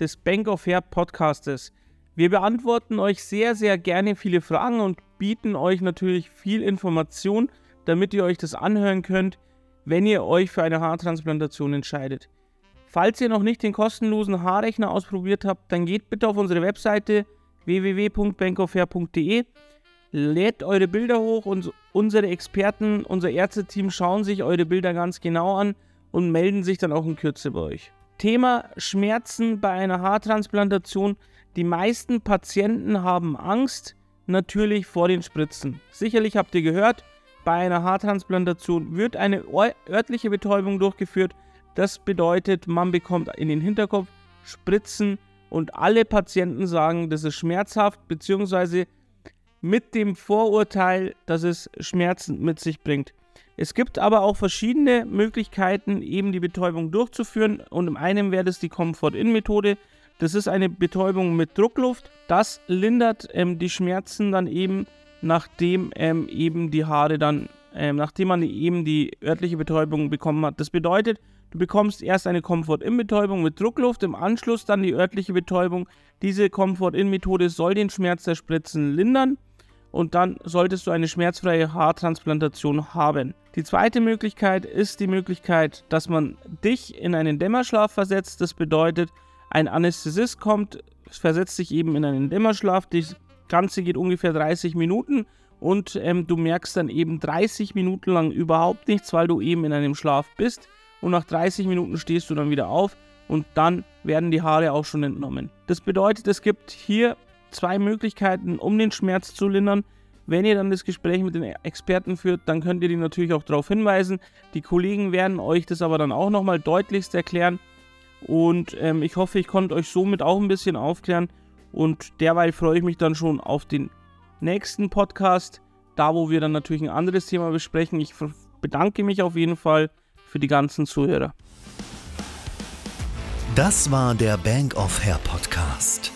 des Bank of Hair Podcastes. Wir beantworten euch sehr, sehr gerne viele Fragen und bieten euch natürlich viel Information, damit ihr euch das anhören könnt, wenn ihr euch für eine Haartransplantation entscheidet. Falls ihr noch nicht den kostenlosen Haarrechner ausprobiert habt, dann geht bitte auf unsere Webseite www.bankofhair.de, lädt eure Bilder hoch und unsere Experten, unser Ärzteteam schauen sich eure Bilder ganz genau an und melden sich dann auch in Kürze bei euch. Thema Schmerzen bei einer Haartransplantation. Die meisten Patienten haben Angst natürlich vor den Spritzen. Sicherlich habt ihr gehört, bei einer Haartransplantation wird eine örtliche Betäubung durchgeführt. Das bedeutet, man bekommt in den Hinterkopf Spritzen und alle Patienten sagen, das ist schmerzhaft, beziehungsweise mit dem Vorurteil, dass es Schmerzen mit sich bringt. Es gibt aber auch verschiedene Möglichkeiten, eben die Betäubung durchzuführen. Und im einen wäre das die Comfort-In-Methode. Das ist eine Betäubung mit Druckluft. Das lindert ähm, die Schmerzen dann eben, nachdem ähm, eben die Haare dann, ähm, nachdem man eben die örtliche Betäubung bekommen hat. Das bedeutet, du bekommst erst eine Comfort-In-Betäubung mit Druckluft, im Anschluss dann die örtliche Betäubung. Diese Comfort-In-Methode soll den Schmerz der Spritzen lindern und dann solltest du eine schmerzfreie Haartransplantation haben. Die zweite Möglichkeit ist die Möglichkeit, dass man dich in einen Dämmerschlaf versetzt. Das bedeutet, ein Anästhesist kommt, versetzt sich eben in einen Dämmerschlaf. Das Ganze geht ungefähr 30 Minuten und ähm, du merkst dann eben 30 Minuten lang überhaupt nichts, weil du eben in einem Schlaf bist. Und nach 30 Minuten stehst du dann wieder auf und dann werden die Haare auch schon entnommen. Das bedeutet, es gibt hier zwei Möglichkeiten, um den Schmerz zu lindern. Wenn ihr dann das Gespräch mit den Experten führt, dann könnt ihr die natürlich auch darauf hinweisen. Die Kollegen werden euch das aber dann auch nochmal deutlichst erklären. Und ähm, ich hoffe, ich konnte euch somit auch ein bisschen aufklären. Und derweil freue ich mich dann schon auf den nächsten Podcast, da wo wir dann natürlich ein anderes Thema besprechen. Ich bedanke mich auf jeden Fall für die ganzen Zuhörer. Das war der Bank of Hair Podcast.